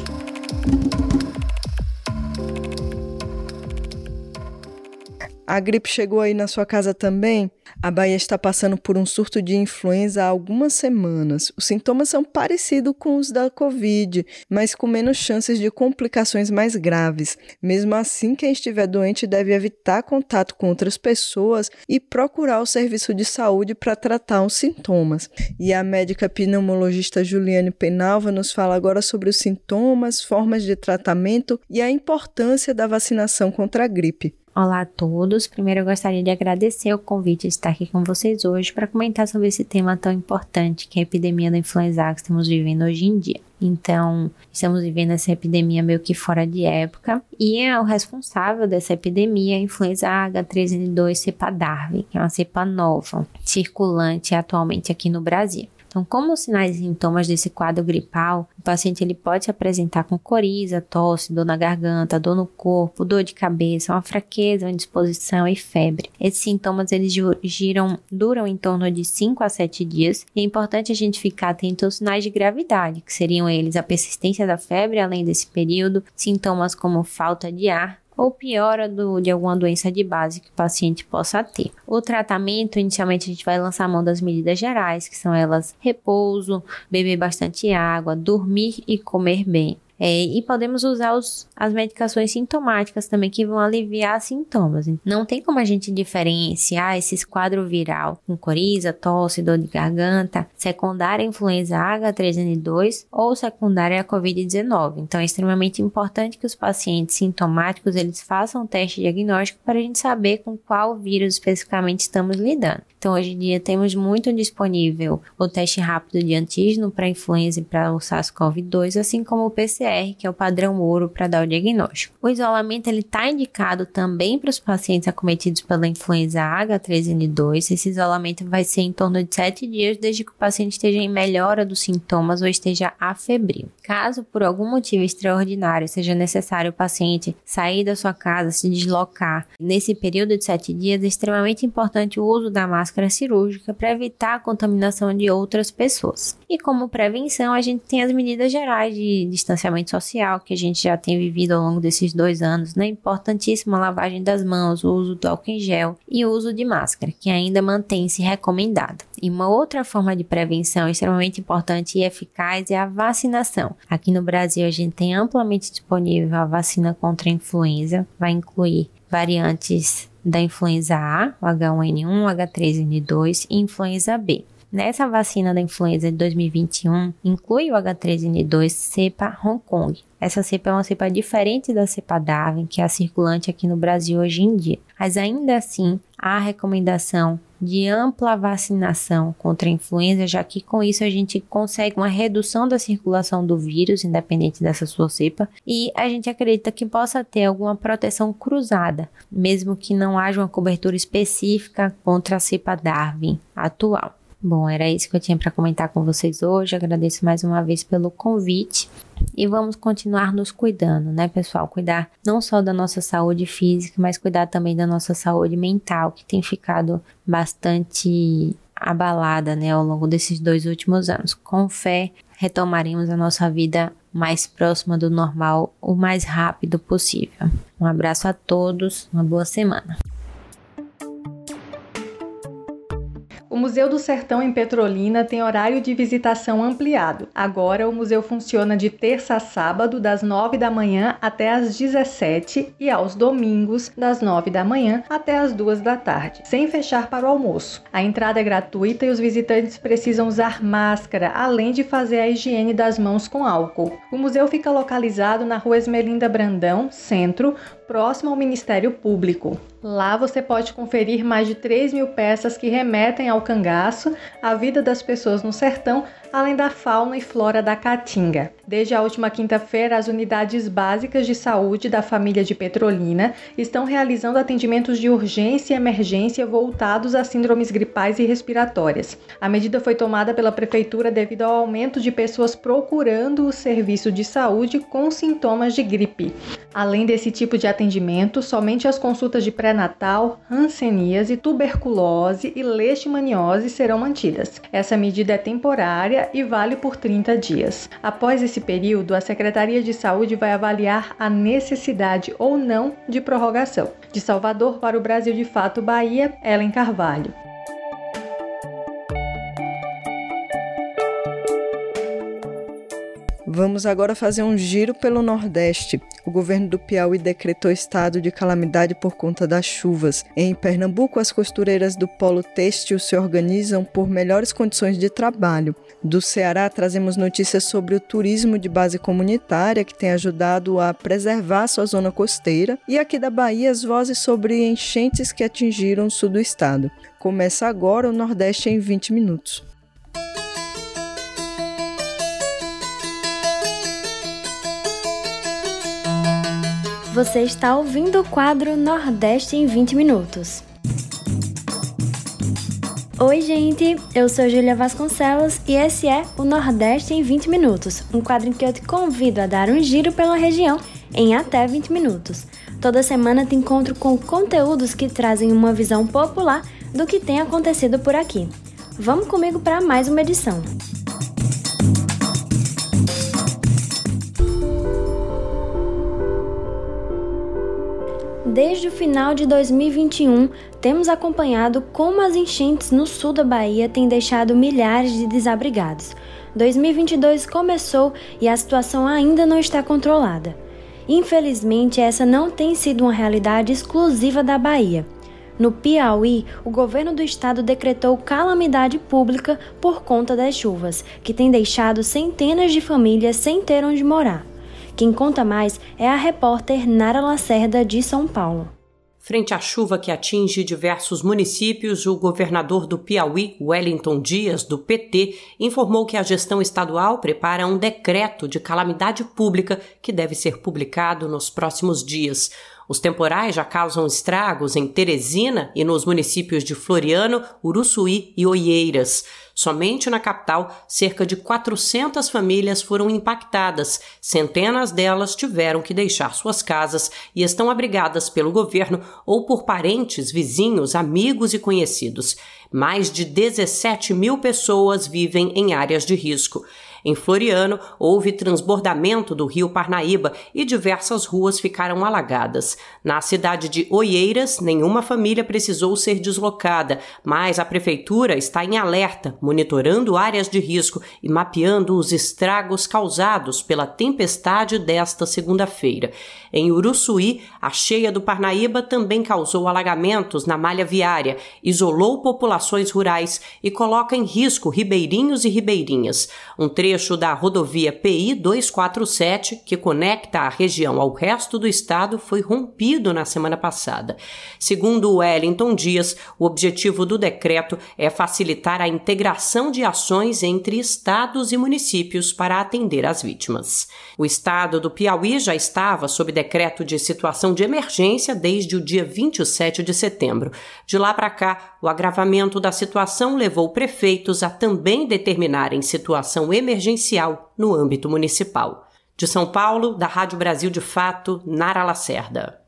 A gripe chegou aí na sua casa também? A Bahia está passando por um surto de influenza há algumas semanas. Os sintomas são parecidos com os da Covid, mas com menos chances de complicações mais graves. Mesmo assim, quem estiver doente deve evitar contato com outras pessoas e procurar o serviço de saúde para tratar os sintomas. E a médica pneumologista Juliane Penalva nos fala agora sobre os sintomas, formas de tratamento e a importância da vacinação contra a gripe. Olá a todos. Primeiro eu gostaria de agradecer o convite de estar aqui com vocês hoje para comentar sobre esse tema tão importante que é a epidemia da influenza A que estamos vivendo hoje em dia. Então, estamos vivendo essa epidemia meio que fora de época, e é o responsável dessa epidemia é a influenza H3N2 cepa Darwin, que é uma cepa nova, circulante atualmente aqui no Brasil. Então, como sinais e sintomas desse quadro gripal, o paciente ele pode se apresentar com coriza, tosse, dor na garganta, dor no corpo, dor de cabeça, uma fraqueza, uma indisposição e febre. Esses sintomas eles giram, duram em torno de 5 a 7 dias e é importante a gente ficar atento aos sinais de gravidade, que seriam eles a persistência da febre além desse período, sintomas como falta de ar, ou piora do, de alguma doença de base que o paciente possa ter. O tratamento, inicialmente, a gente vai lançar a mão das medidas gerais, que são elas repouso, beber bastante água, dormir e comer bem. É, e podemos usar os, as medicações sintomáticas também que vão aliviar sintomas. Não tem como a gente diferenciar esse quadro viral com coriza, tosse, dor de garganta, secundária influenza H3N2 ou secundária COVID-19. Então é extremamente importante que os pacientes sintomáticos eles façam um teste diagnóstico para a gente saber com qual vírus especificamente estamos lidando. Então hoje em dia temos muito disponível o teste rápido de antígeno para influenza e para o SARS-CoV-2, assim como o PCR PCR, que é o padrão ouro para dar o diagnóstico. O isolamento ele está indicado também para os pacientes acometidos pela influenza H3N2. Esse isolamento vai ser em torno de 7 dias desde que o paciente esteja em melhora dos sintomas ou esteja afebril. Caso por algum motivo extraordinário seja necessário o paciente sair da sua casa, se deslocar, nesse período de 7 dias é extremamente importante o uso da máscara cirúrgica para evitar a contaminação de outras pessoas. E como prevenção, a gente tem as medidas gerais de distanciamento social que a gente já tem vivido ao longo desses dois anos, né? Importantíssima lavagem das mãos, o uso do álcool em gel e o uso de máscara, que ainda mantém-se recomendada. E uma outra forma de prevenção extremamente importante e eficaz é a vacinação. Aqui no Brasil a gente tem amplamente disponível a vacina contra a influenza, vai incluir variantes da influenza A, o H1N1, H3N2 e influenza B. Nessa vacina da influenza de 2021, inclui o H3N2 cepa Hong Kong. Essa cepa é uma cepa diferente da cepa Darwin, que é a circulante aqui no Brasil hoje em dia. Mas ainda assim, há recomendação de ampla vacinação contra a influenza, já que com isso a gente consegue uma redução da circulação do vírus, independente dessa sua cepa, e a gente acredita que possa ter alguma proteção cruzada, mesmo que não haja uma cobertura específica contra a cepa Darwin atual. Bom, era isso que eu tinha para comentar com vocês hoje. Agradeço mais uma vez pelo convite e vamos continuar nos cuidando, né, pessoal? Cuidar não só da nossa saúde física, mas cuidar também da nossa saúde mental, que tem ficado bastante abalada, né, ao longo desses dois últimos anos. Com fé, retomaremos a nossa vida mais próxima do normal o mais rápido possível. Um abraço a todos, uma boa semana. O Museu do Sertão em Petrolina tem horário de visitação ampliado. Agora o museu funciona de terça a sábado, das 9 da manhã até as 17 e aos domingos, das 9 da manhã até as 2 da tarde, sem fechar para o almoço. A entrada é gratuita e os visitantes precisam usar máscara, além de fazer a higiene das mãos com álcool. O museu fica localizado na rua Esmelinda Brandão, centro, próximo ao Ministério Público. Lá você pode conferir mais de 3 mil peças que remetem ao cangaço, à vida das pessoas no sertão, além da fauna e flora da Caatinga. Desde a última quinta-feira, as unidades básicas de saúde da família de Petrolina estão realizando atendimentos de urgência e emergência voltados a síndromes gripais e respiratórias. A medida foi tomada pela prefeitura devido ao aumento de pessoas procurando o serviço de saúde com sintomas de gripe. Além desse tipo de atendimento, somente as consultas de pré-natal, hanseníase, tuberculose e leishmaniose serão mantidas. Essa medida é temporária e vale por 30 dias. Após esse período, a Secretaria de Saúde vai avaliar a necessidade ou não de prorrogação. De Salvador para o Brasil de Fato Bahia, Ellen Carvalho. Vamos agora fazer um giro pelo Nordeste. O governo do Piauí decretou estado de calamidade por conta das chuvas. Em Pernambuco, as costureiras do polo têxtil se organizam por melhores condições de trabalho. Do Ceará, trazemos notícias sobre o turismo de base comunitária, que tem ajudado a preservar sua zona costeira. E aqui da Bahia, as vozes sobre enchentes que atingiram o sul do estado. Começa agora o Nordeste em 20 minutos. Você está ouvindo o quadro Nordeste em 20 Minutos. Oi, gente! Eu sou Julia Vasconcelos e esse é o Nordeste em 20 Minutos, um quadro em que eu te convido a dar um giro pela região em até 20 minutos. Toda semana te encontro com conteúdos que trazem uma visão popular do que tem acontecido por aqui. Vamos comigo para mais uma edição. Desde o final de 2021, temos acompanhado como as enchentes no sul da Bahia têm deixado milhares de desabrigados. 2022 começou e a situação ainda não está controlada. Infelizmente, essa não tem sido uma realidade exclusiva da Bahia. No Piauí, o governo do estado decretou calamidade pública por conta das chuvas, que tem deixado centenas de famílias sem ter onde morar. Quem conta mais é a repórter Nara Lacerda, de São Paulo. Frente à chuva que atinge diversos municípios, o governador do Piauí, Wellington Dias, do PT, informou que a gestão estadual prepara um decreto de calamidade pública que deve ser publicado nos próximos dias. Os temporais já causam estragos em Teresina e nos municípios de Floriano, Uruçuí e Oieiras. Somente na capital, cerca de 400 famílias foram impactadas. Centenas delas tiveram que deixar suas casas e estão abrigadas pelo governo ou por parentes, vizinhos, amigos e conhecidos. Mais de 17 mil pessoas vivem em áreas de risco. Em Floriano, houve transbordamento do rio Parnaíba e diversas ruas ficaram alagadas. Na cidade de Oieiras, nenhuma família precisou ser deslocada, mas a prefeitura está em alerta, monitorando áreas de risco e mapeando os estragos causados pela tempestade desta segunda-feira. Em Uruçuí, a cheia do Parnaíba também causou alagamentos na malha viária, isolou populações rurais e coloca em risco ribeirinhos e ribeirinhas. Um trecho da rodovia PI 247, que conecta a região ao resto do estado, foi rompido na semana passada. Segundo Wellington Dias, o objetivo do decreto é facilitar a integração de ações entre estados e municípios para atender as vítimas. O estado do Piauí já estava sob decreto de situação de emergência desde o dia 27 de setembro. De lá para cá, o agravamento da situação levou prefeitos a também determinarem situação emergencial no âmbito municipal. De São Paulo, da Rádio Brasil de Fato, Nara Lacerda.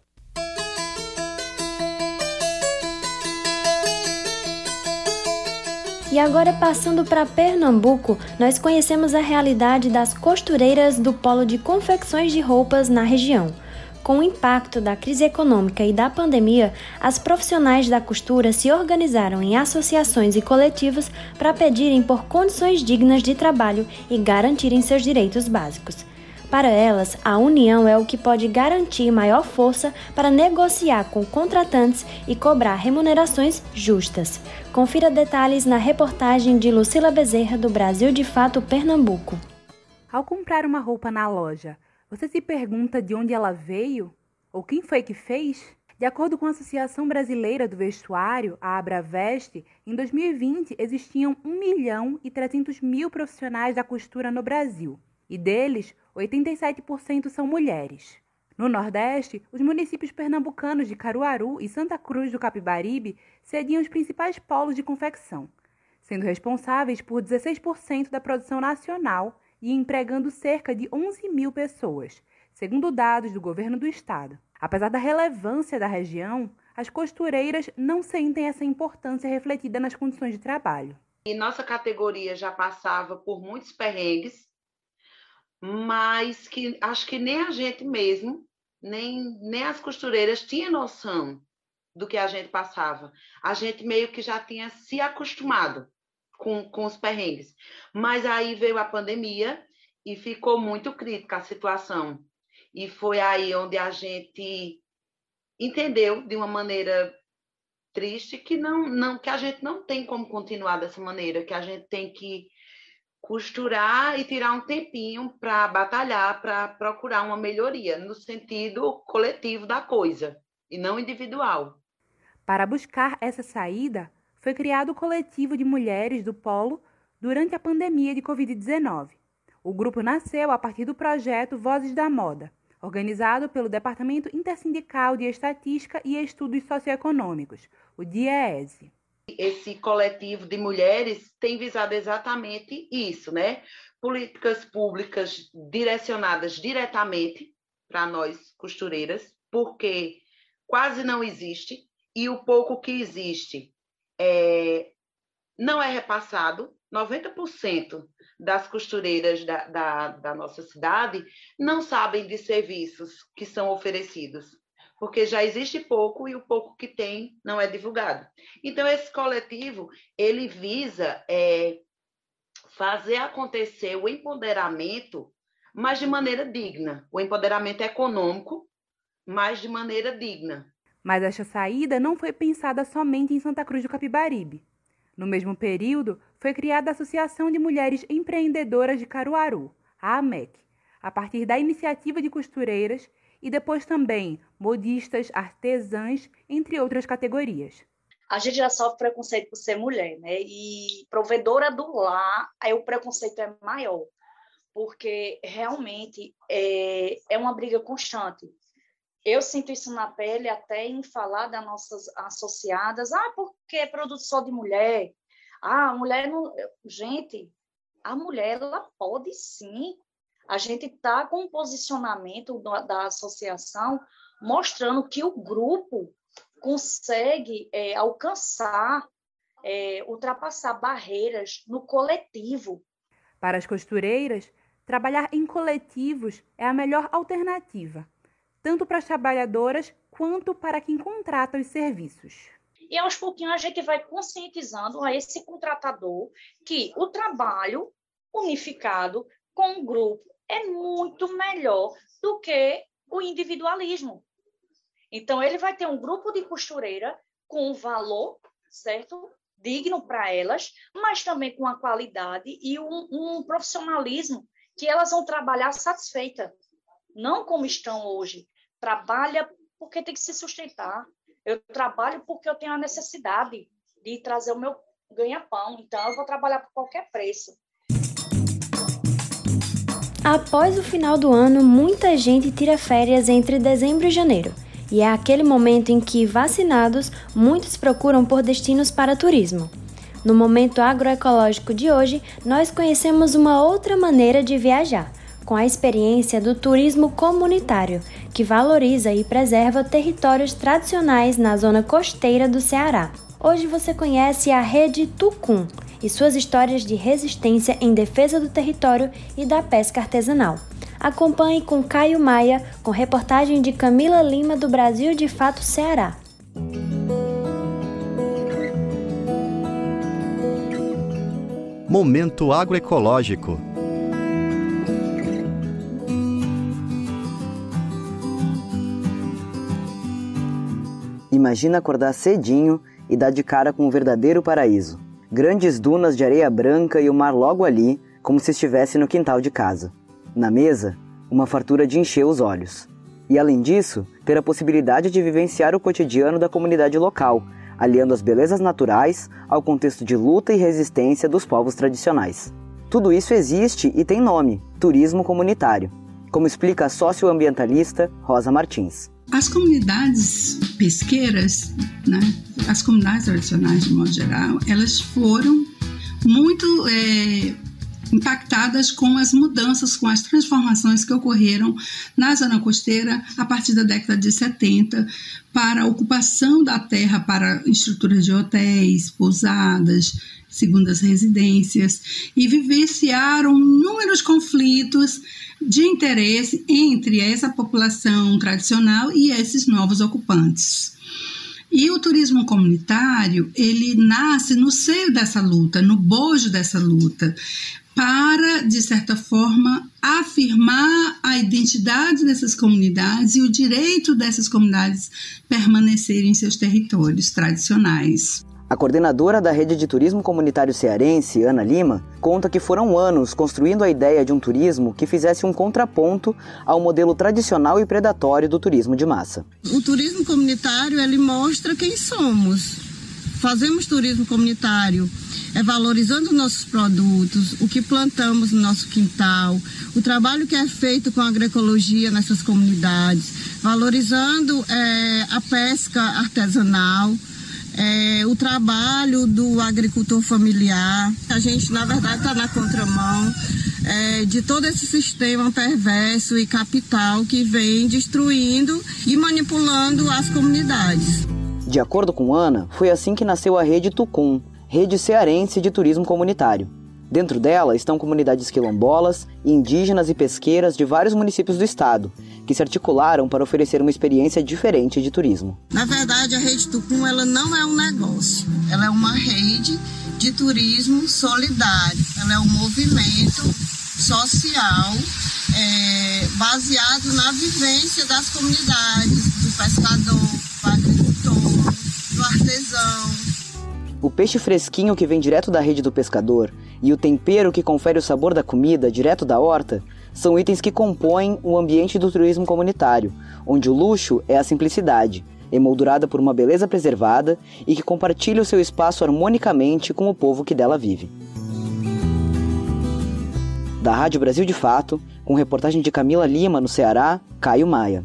E agora, passando para Pernambuco, nós conhecemos a realidade das costureiras do polo de confecções de roupas na região. Com o impacto da crise econômica e da pandemia, as profissionais da costura se organizaram em associações e coletivos para pedirem por condições dignas de trabalho e garantirem seus direitos básicos. Para elas, a união é o que pode garantir maior força para negociar com contratantes e cobrar remunerações justas. Confira detalhes na reportagem de Lucila Bezerra do Brasil de Fato Pernambuco. Ao comprar uma roupa na loja, você se pergunta de onde ela veio? Ou quem foi que fez? De acordo com a Associação Brasileira do Vestuário, a Abraveste, em 2020 existiam 1 milhão e 300 mil profissionais da costura no Brasil, e deles, 87% são mulheres. No Nordeste, os municípios pernambucanos de Caruaru e Santa Cruz do Capibaribe cediam os principais polos de confecção, sendo responsáveis por 16% da produção nacional e empregando cerca de 11 mil pessoas, segundo dados do governo do estado. Apesar da relevância da região, as costureiras não sentem essa importância refletida nas condições de trabalho. E nossa categoria já passava por muitos perrengues mas que acho que nem a gente mesmo, nem, nem as costureiras tinham noção do que a gente passava. A gente meio que já tinha se acostumado com, com os perrengues. Mas aí veio a pandemia e ficou muito crítica a situação. E foi aí onde a gente entendeu de uma maneira triste que não, não que a gente não tem como continuar dessa maneira, que a gente tem que costurar e tirar um tempinho para batalhar, para procurar uma melhoria no sentido coletivo da coisa e não individual. Para buscar essa saída, foi criado o coletivo de mulheres do Polo durante a pandemia de Covid-19. O grupo nasceu a partir do projeto Vozes da Moda, organizado pelo Departamento Intersindical de Estatística e Estudos Socioeconômicos, o DIEESE esse coletivo de mulheres tem visado exatamente isso, né? Políticas públicas direcionadas diretamente para nós costureiras, porque quase não existe e o pouco que existe é, não é repassado. 90% das costureiras da, da, da nossa cidade não sabem de serviços que são oferecidos porque já existe pouco e o pouco que tem não é divulgado. Então, esse coletivo, ele visa é, fazer acontecer o empoderamento, mas de maneira digna. O empoderamento econômico, mas de maneira digna. Mas esta saída não foi pensada somente em Santa Cruz do Capibaribe. No mesmo período, foi criada a Associação de Mulheres Empreendedoras de Caruaru, a AMEC, a partir da iniciativa de costureiras e depois também modistas, artesãs, entre outras categorias. A gente já sofre preconceito por ser mulher, né? E provedora do lar, aí o preconceito é maior, porque realmente é, é uma briga constante. Eu sinto isso na pele até em falar das nossas associadas. Ah, porque é produto só de mulher? Ah, a mulher não. Gente, a mulher ela pode sim a gente está com um posicionamento da, da, associação mostrando que o grupo consegue é, alcançar, é, ultrapassar barreiras no coletivo. Para as costureiras, trabalhar em coletivos é a melhor alternativa, tanto para as trabalhadoras quanto para quem contrata os serviços. E aos pouquinhos a gente vai conscientizando a esse contratador que o trabalho unificado com o grupo é muito melhor do que o individualismo. Então, ele vai ter um grupo de costureira com um valor, certo? Digno para elas, mas também com a qualidade e um, um profissionalismo que elas vão trabalhar satisfeita, não como estão hoje. Trabalha porque tem que se sustentar. Eu trabalho porque eu tenho a necessidade de trazer o meu ganha-pão. Então, eu vou trabalhar por qualquer preço. Após o final do ano, muita gente tira férias entre dezembro e janeiro. E é aquele momento em que, vacinados, muitos procuram por destinos para turismo. No momento agroecológico de hoje, nós conhecemos uma outra maneira de viajar, com a experiência do turismo comunitário, que valoriza e preserva territórios tradicionais na zona costeira do Ceará. Hoje você conhece a Rede Tucum e suas histórias de resistência em defesa do território e da pesca artesanal. Acompanhe com Caio Maia, com reportagem de Camila Lima do Brasil de Fato Ceará. Momento agroecológico. Imagina acordar cedinho e dar de cara com um verdadeiro paraíso. Grandes dunas de areia branca e o mar logo ali, como se estivesse no quintal de casa. Na mesa, uma fartura de encher os olhos. E além disso, ter a possibilidade de vivenciar o cotidiano da comunidade local, aliando as belezas naturais ao contexto de luta e resistência dos povos tradicionais. Tudo isso existe e tem nome: turismo comunitário, como explica a socioambientalista Rosa Martins. As comunidades pesqueiras, né, as comunidades tradicionais de modo geral, elas foram muito é, impactadas com as mudanças, com as transformações que ocorreram na zona costeira a partir da década de 70 para a ocupação da terra para estruturas de hotéis, pousadas, segundas residências e vivenciaram inúmeros conflitos de interesse entre essa população tradicional e esses novos ocupantes. E o turismo comunitário, ele nasce no seio dessa luta, no bojo dessa luta, para, de certa forma, afirmar a identidade dessas comunidades e o direito dessas comunidades permanecerem em seus territórios tradicionais. A coordenadora da rede de turismo comunitário cearense, Ana Lima, conta que foram anos construindo a ideia de um turismo que fizesse um contraponto ao modelo tradicional e predatório do turismo de massa. O turismo comunitário ele mostra quem somos. Fazemos turismo comunitário é valorizando nossos produtos, o que plantamos no nosso quintal, o trabalho que é feito com a agroecologia nessas comunidades, valorizando é, a pesca artesanal é, o trabalho do agricultor familiar. A gente, na verdade, está na contramão é, de todo esse sistema perverso e capital que vem destruindo e manipulando as comunidades. De acordo com Ana, foi assim que nasceu a Rede Tucum, rede cearense de turismo comunitário. Dentro dela estão comunidades quilombolas, indígenas e pesqueiras de vários municípios do estado, que se articularam para oferecer uma experiência diferente de turismo. Na verdade, a Rede Tucum ela não é um negócio, ela é uma rede de turismo solidário, ela é um movimento social é, baseado na vivência das comunidades, do pescador, do agricultor, do artesão, o peixe fresquinho que vem direto da rede do pescador e o tempero que confere o sabor da comida direto da horta são itens que compõem o ambiente do turismo comunitário, onde o luxo é a simplicidade, emoldurada por uma beleza preservada e que compartilha o seu espaço harmonicamente com o povo que dela vive. Da Rádio Brasil de Fato, com reportagem de Camila Lima no Ceará, Caio Maia.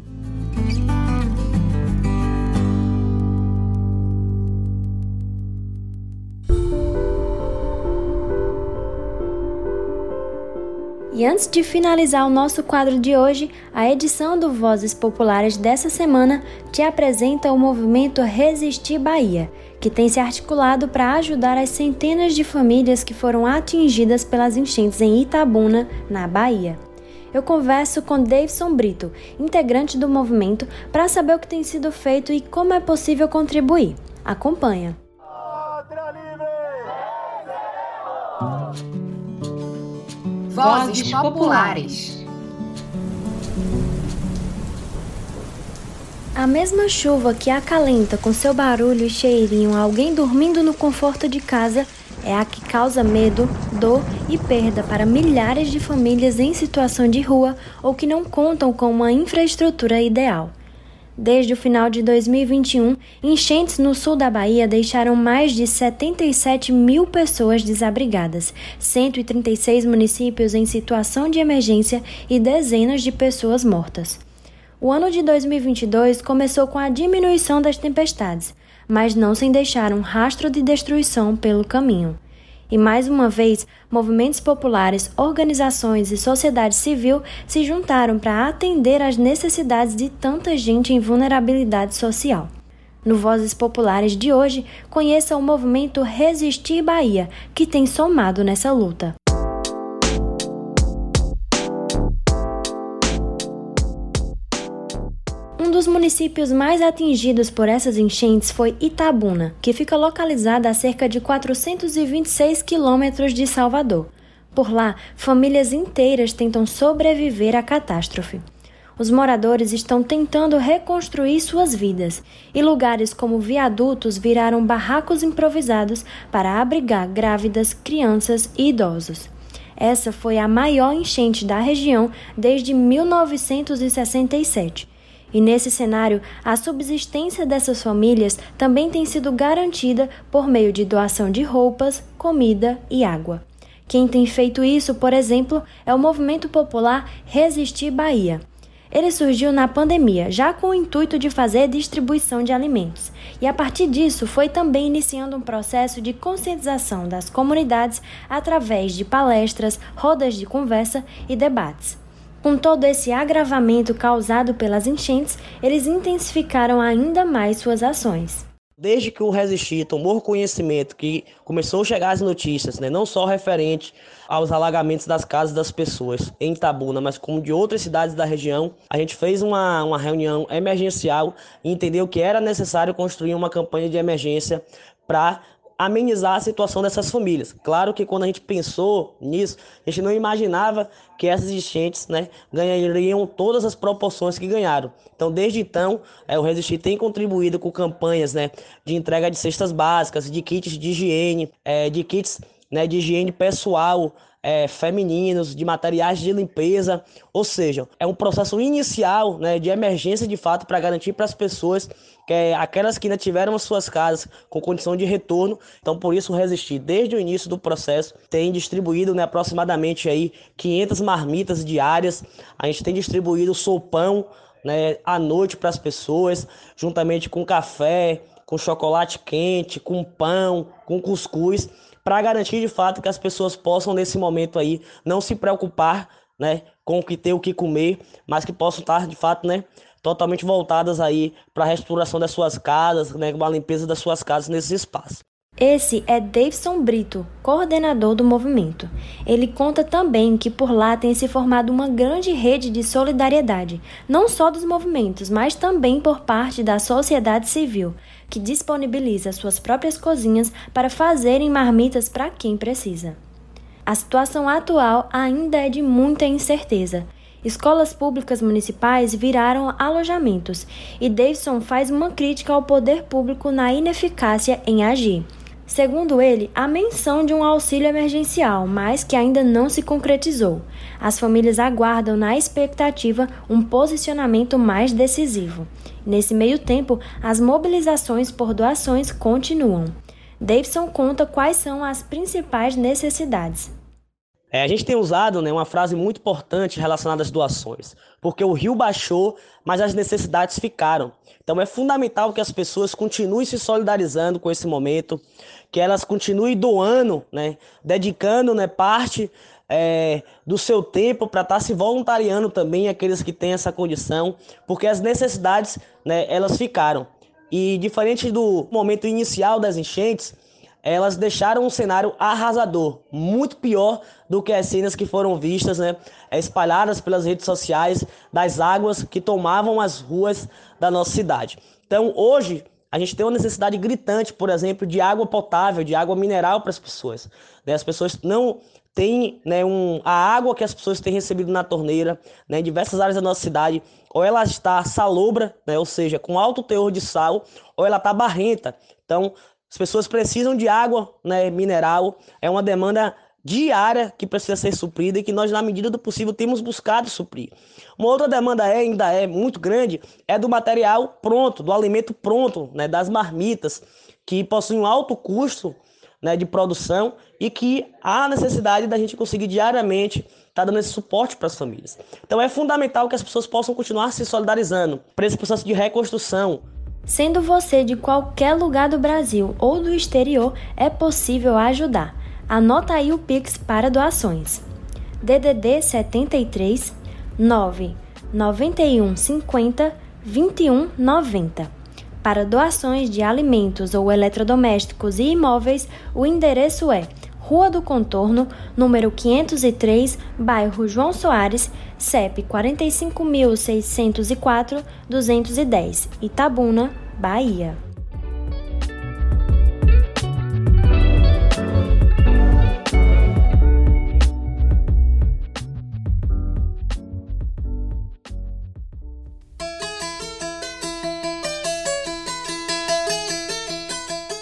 E antes de finalizar o nosso quadro de hoje, a edição do Vozes Populares dessa semana te apresenta o movimento Resistir Bahia, que tem se articulado para ajudar as centenas de famílias que foram atingidas pelas enchentes em Itabuna, na Bahia. Eu converso com Davidson Brito, integrante do movimento, para saber o que tem sido feito e como é possível contribuir. Acompanha. Vozes Populares. A mesma chuva que acalenta com seu barulho e cheirinho alguém dormindo no conforto de casa é a que causa medo, dor e perda para milhares de famílias em situação de rua ou que não contam com uma infraestrutura ideal. Desde o final de 2021, enchentes no sul da Bahia deixaram mais de 77 mil pessoas desabrigadas, 136 municípios em situação de emergência e dezenas de pessoas mortas. O ano de 2022 começou com a diminuição das tempestades, mas não sem deixar um rastro de destruição pelo caminho. E mais uma vez, movimentos populares, organizações e sociedade civil se juntaram para atender às necessidades de tanta gente em vulnerabilidade social. No Vozes Populares de hoje, conheça o movimento Resistir Bahia, que tem somado nessa luta. Municípios mais atingidos por essas enchentes foi Itabuna, que fica localizada a cerca de 426 quilômetros de Salvador. Por lá, famílias inteiras tentam sobreviver à catástrofe. Os moradores estão tentando reconstruir suas vidas, e lugares como viadutos viraram barracos improvisados para abrigar grávidas, crianças e idosos. Essa foi a maior enchente da região desde 1967 e nesse cenário, a subsistência dessas famílias também tem sido garantida por meio de doação de roupas, comida e água. Quem tem feito isso, por exemplo, é o movimento popular Resistir Bahia. Ele surgiu na pandemia, já com o intuito de fazer distribuição de alimentos, e a partir disso foi também iniciando um processo de conscientização das comunidades através de palestras, rodas de conversa e debates. Com todo esse agravamento causado pelas enchentes, eles intensificaram ainda mais suas ações. Desde que o Resistir tomou conhecimento que começou a chegar as notícias, né, não só referente aos alagamentos das casas das pessoas em Itabuna, mas como de outras cidades da região, a gente fez uma, uma reunião emergencial e entendeu que era necessário construir uma campanha de emergência para amenizar a situação dessas famílias. Claro que quando a gente pensou nisso, a gente não imaginava que essas enchentes né, ganhariam todas as proporções que ganharam. Então, desde então, é, o Resistir tem contribuído com campanhas né, de entrega de cestas básicas, de kits de higiene, é, de kits né, de higiene pessoal é, femininos, de materiais de limpeza, ou seja, é um processo inicial né, de emergência de fato para garantir para as pessoas que é, aquelas que ainda tiveram as suas casas com condição de retorno, então por isso resistir. Desde o início do processo tem distribuído né, aproximadamente aí 500 marmitas diárias, a gente tem distribuído sopão né, à noite para as pessoas, juntamente com café, com chocolate quente, com pão, com cuscuz para garantir de fato que as pessoas possam nesse momento aí não se preocupar, né, com o que ter o que comer, mas que possam estar de fato, né, totalmente voltadas aí para a restauração das suas casas, né, com a limpeza das suas casas nesses espaços. Esse é Davidson Brito, coordenador do movimento. Ele conta também que por lá tem se formado uma grande rede de solidariedade, não só dos movimentos, mas também por parte da sociedade civil, que disponibiliza suas próprias cozinhas para fazerem marmitas para quem precisa. A situação atual ainda é de muita incerteza. Escolas públicas municipais viraram alojamentos e Davidson faz uma crítica ao poder público na ineficácia em agir. Segundo ele, há menção de um auxílio emergencial, mas que ainda não se concretizou. As famílias aguardam, na expectativa, um posicionamento mais decisivo. Nesse meio tempo, as mobilizações por doações continuam. Davidson conta quais são as principais necessidades. É, a gente tem usado né, uma frase muito importante relacionada às doações, porque o rio baixou, mas as necessidades ficaram. Então é fundamental que as pessoas continuem se solidarizando com esse momento, que elas continuem doando, né, dedicando né, parte é, do seu tempo para estar tá se voluntariando também, aqueles que têm essa condição, porque as necessidades, né, elas ficaram. E diferente do momento inicial das enchentes, elas deixaram um cenário arrasador, muito pior do que as cenas que foram vistas, né, espalhadas pelas redes sociais das águas que tomavam as ruas da nossa cidade. Então, hoje, a gente tem uma necessidade gritante, por exemplo, de água potável, de água mineral para as pessoas. Né? As pessoas não têm né, um, a água que as pessoas têm recebido na torneira, né, em diversas áreas da nossa cidade, ou ela está salobra, né, ou seja, com alto teor de sal, ou ela está barrenta. Então, as pessoas precisam de água né, mineral, é uma demanda diária que precisa ser suprida e que nós, na medida do possível, temos buscado suprir. Uma outra demanda é, ainda é muito grande, é do material pronto, do alimento pronto, né, das marmitas, que possuem um alto custo né, de produção e que há necessidade da gente conseguir diariamente estar tá dando esse suporte para as famílias. Então é fundamental que as pessoas possam continuar se solidarizando para esse processo de reconstrução. Sendo você de qualquer lugar do Brasil ou do exterior, é possível ajudar. Anota aí o Pix para doações. DDD 73 9 91 50 21 90. Para doações de alimentos ou eletrodomésticos e imóveis, o endereço é Rua do Contorno, número 503, bairro João Soares, CEP 45604 210, Itabuna, Bahia.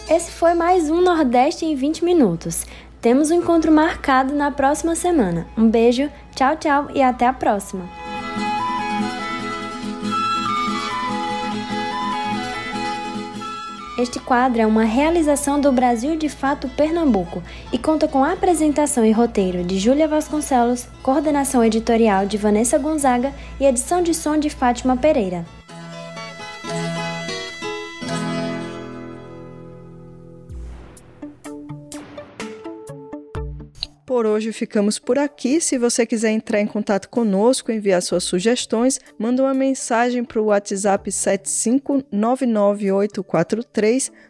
Esse foi mais um Nordeste em 20 minutos. Temos um encontro marcado na próxima semana. Um beijo, tchau, tchau e até a próxima! Este quadro é uma realização do Brasil de Fato Pernambuco e conta com apresentação e roteiro de Júlia Vasconcelos, coordenação editorial de Vanessa Gonzaga e edição de som de Fátima Pereira. Por hoje ficamos por aqui. Se você quiser entrar em contato conosco, enviar suas sugestões, manda uma mensagem para o WhatsApp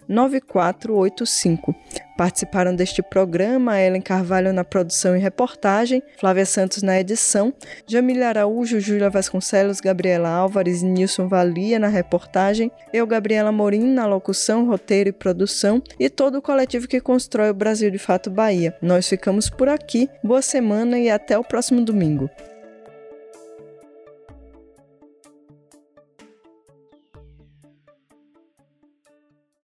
75998439485. Participaram deste programa Ellen Carvalho na produção e reportagem, Flávia Santos na edição, Jamília Araújo, Júlia Vasconcelos, Gabriela Álvares e Nilson Valia na reportagem, eu, Gabriela Morim, na locução, roteiro e produção e todo o coletivo que constrói o Brasil de Fato Bahia. Nós ficamos por aqui, boa semana e até o próximo domingo.